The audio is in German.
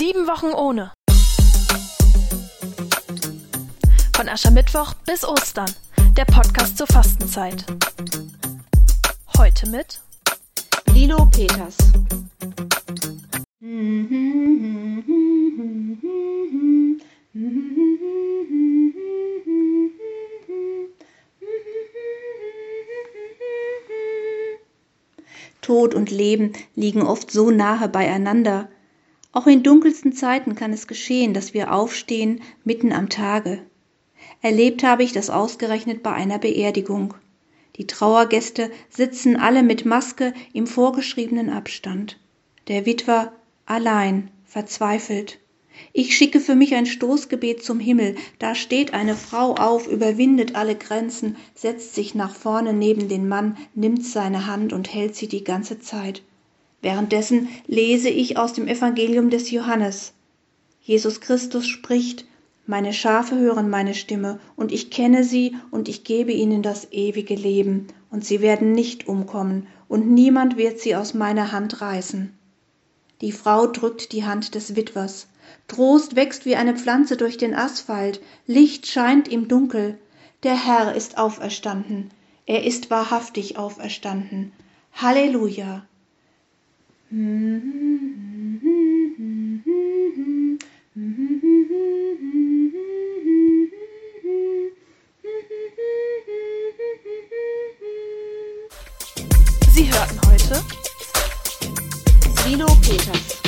Sieben Wochen ohne. Von Aschermittwoch bis Ostern. Der Podcast zur Fastenzeit. Heute mit Lilo Peters. Tod und Leben liegen oft so nahe beieinander. Auch in dunkelsten Zeiten kann es geschehen, dass wir aufstehen mitten am Tage. Erlebt habe ich das ausgerechnet bei einer Beerdigung. Die Trauergäste sitzen alle mit Maske im vorgeschriebenen Abstand. Der Witwer allein, verzweifelt. Ich schicke für mich ein Stoßgebet zum Himmel. Da steht eine Frau auf, überwindet alle Grenzen, setzt sich nach vorne neben den Mann, nimmt seine Hand und hält sie die ganze Zeit. Währenddessen lese ich aus dem Evangelium des Johannes. Jesus Christus spricht, meine Schafe hören meine Stimme, und ich kenne sie, und ich gebe ihnen das ewige Leben, und sie werden nicht umkommen, und niemand wird sie aus meiner Hand reißen. Die Frau drückt die Hand des Witwers. Trost wächst wie eine Pflanze durch den Asphalt, Licht scheint im Dunkel. Der Herr ist auferstanden, er ist wahrhaftig auferstanden. Halleluja. Sie hörten heute Lilo Peters.